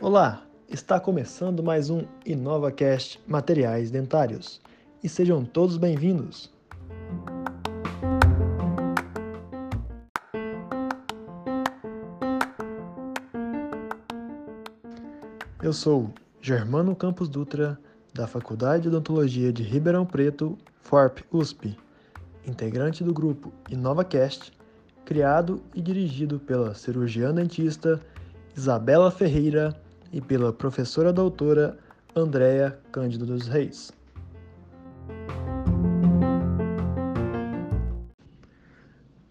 Olá, está começando mais um InovaCast Materiais Dentários e sejam todos bem-vindos. Eu sou Germano Campos Dutra, da Faculdade de Odontologia de Ribeirão Preto, FORP USP, integrante do grupo InovaCast, criado e dirigido pela cirurgiã dentista Isabela Ferreira e pela professora doutora Andréa Cândido dos Reis.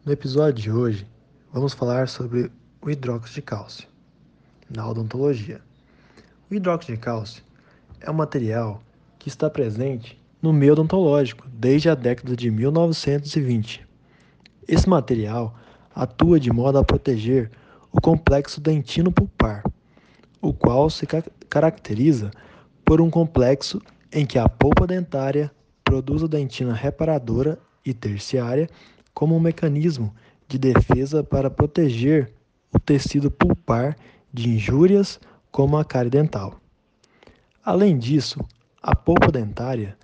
No episódio de hoje, vamos falar sobre o hidróxido de cálcio na odontologia. O hidróxido de cálcio é um material que está presente no meio odontológico desde a década de 1920. Esse material atua de modo a proteger o complexo dentino pulpar, o qual se caracteriza por um complexo em que a polpa dentária produz a dentina reparadora e terciária como um mecanismo de defesa para proteger o tecido pulpar de injúrias como a cárie dental. Além disso, a polpa dentária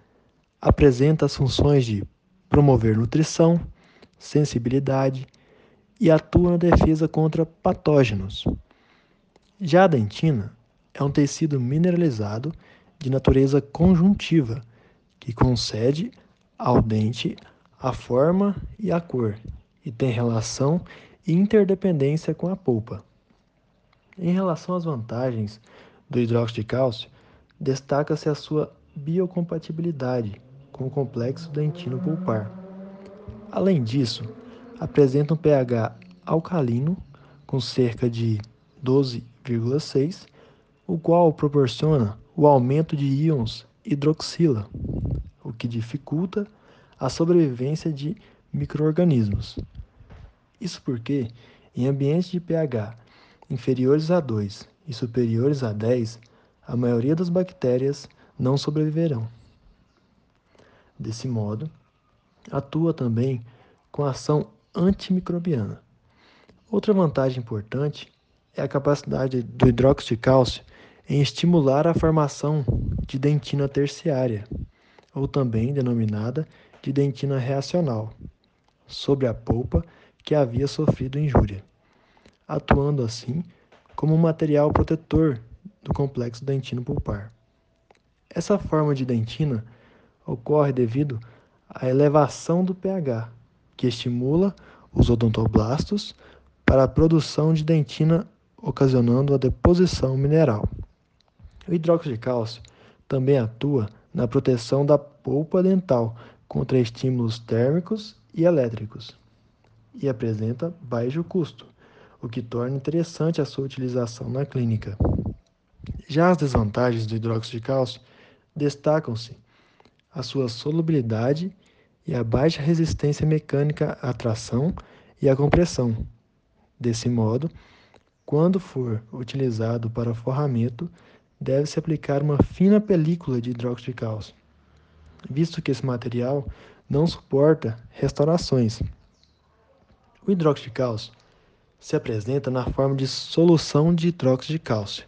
apresenta as funções de promover nutrição, sensibilidade e atua na defesa contra patógenos. Já a dentina é um tecido mineralizado de natureza conjuntiva que concede ao dente a forma e a cor e tem relação e interdependência com a polpa. Em relação às vantagens do hidróxido de cálcio, destaca-se a sua biocompatibilidade com o complexo dentino pulpar. Além disso, apresenta um pH alcalino com cerca de 12,6, o qual proporciona o aumento de íons hidroxila, o que dificulta a sobrevivência de microorganismos. Isso porque, em ambientes de pH inferiores a 2 e superiores a 10, a maioria das bactérias não sobreviverão. Desse modo, atua também com ação antimicrobiana. Outra vantagem importante é a capacidade do hidróxido de cálcio em estimular a formação de dentina terciária, ou também denominada de dentina reacional, sobre a polpa que havia sofrido injúria, atuando assim como um material protetor do complexo dentino pulpar. Essa forma de dentina ocorre devido à elevação do pH, que estimula os odontoblastos para a produção de dentina, ocasionando a deposição mineral. O hidróxido de cálcio também atua na proteção da polpa dental contra estímulos térmicos e elétricos e apresenta baixo custo, o que torna interessante a sua utilização na clínica. Já as desvantagens do hidróxido de cálcio destacam-se a sua solubilidade e a baixa resistência mecânica à tração e à compressão. Desse modo, quando for utilizado para forramento, deve-se aplicar uma fina película de hidróxido de cálcio, visto que esse material não suporta restaurações. O hidróxido de cálcio se apresenta na forma de solução de hidróxido de cálcio,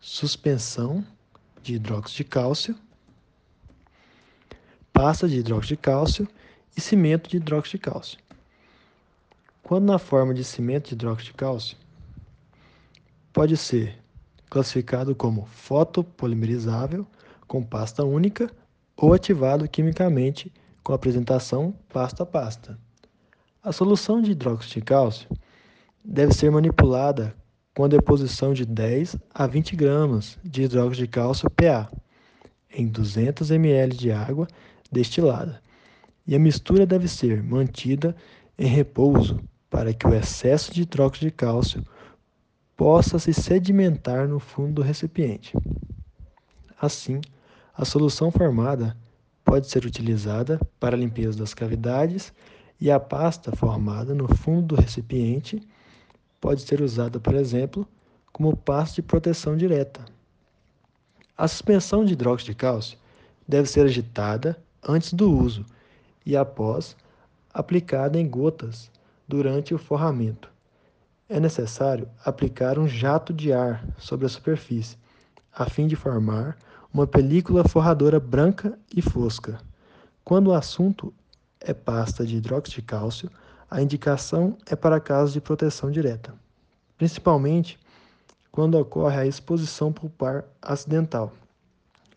suspensão de hidróxido de cálcio, pasta de hidróxido de cálcio e cimento de hidróxido de cálcio. Quando na forma de cimento de hidróxido de cálcio, pode ser classificado como fotopolimerizável com pasta única ou ativado quimicamente com apresentação pasta a pasta. A solução de hidróxido de cálcio deve ser manipulada com a deposição de 10 a 20 gramas de hidróxido de cálcio PA em 200 ml de água destilada. E a mistura deve ser mantida em repouso para que o excesso de hidróxido de cálcio possa se sedimentar no fundo do recipiente. Assim, a solução formada pode ser utilizada para a limpeza das cavidades e a pasta formada no fundo do recipiente pode ser usada, por exemplo, como pasta de proteção direta. A suspensão de hidróxido de cálcio deve ser agitada antes do uso e após aplicada em gotas durante o forramento. É necessário aplicar um jato de ar sobre a superfície, a fim de formar uma película forradora branca e fosca. Quando o assunto é pasta de hidróxido de cálcio, a indicação é para casos de proteção direta, principalmente quando ocorre a exposição pulpar acidental.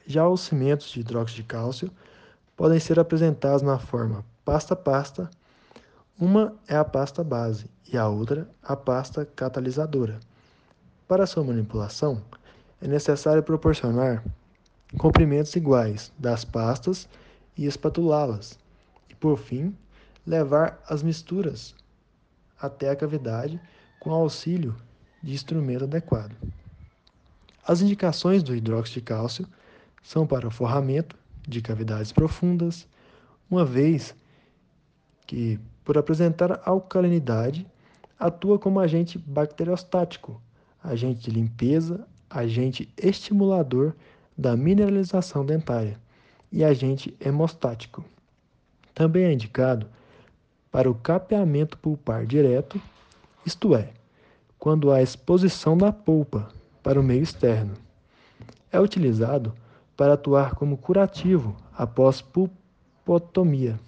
Já os cimentos de hidróxido de cálcio podem ser apresentados na forma pasta-pasta. Uma é a pasta base e a outra a pasta catalisadora. Para sua manipulação, é necessário proporcionar comprimentos iguais das pastas e espatulá-las, e por fim, levar as misturas até a cavidade com auxílio de instrumento adequado. As indicações do hidróxido de cálcio são para o forramento de cavidades profundas, uma vez que, por apresentar alcalinidade, atua como agente bacteriostático, agente de limpeza, agente estimulador da mineralização dentária e agente hemostático. Também é indicado para o capeamento pulpar direto, isto é, quando há exposição da polpa para o meio externo. É utilizado para atuar como curativo após pulpotomia,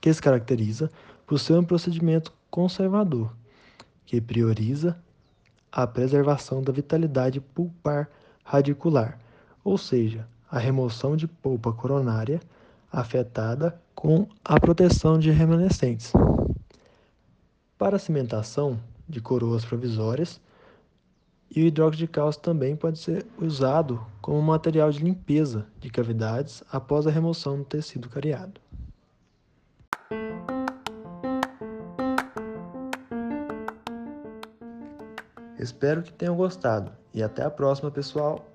que se caracteriza por ser um procedimento conservador, que prioriza a preservação da vitalidade pulpar radicular, ou seja, a remoção de polpa coronária afetada com a proteção de remanescentes. Para a cimentação de coroas provisórias, e o hidróxido de cálcio também pode ser usado como material de limpeza de cavidades após a remoção do tecido cariado. Espero que tenham gostado e até a próxima, pessoal!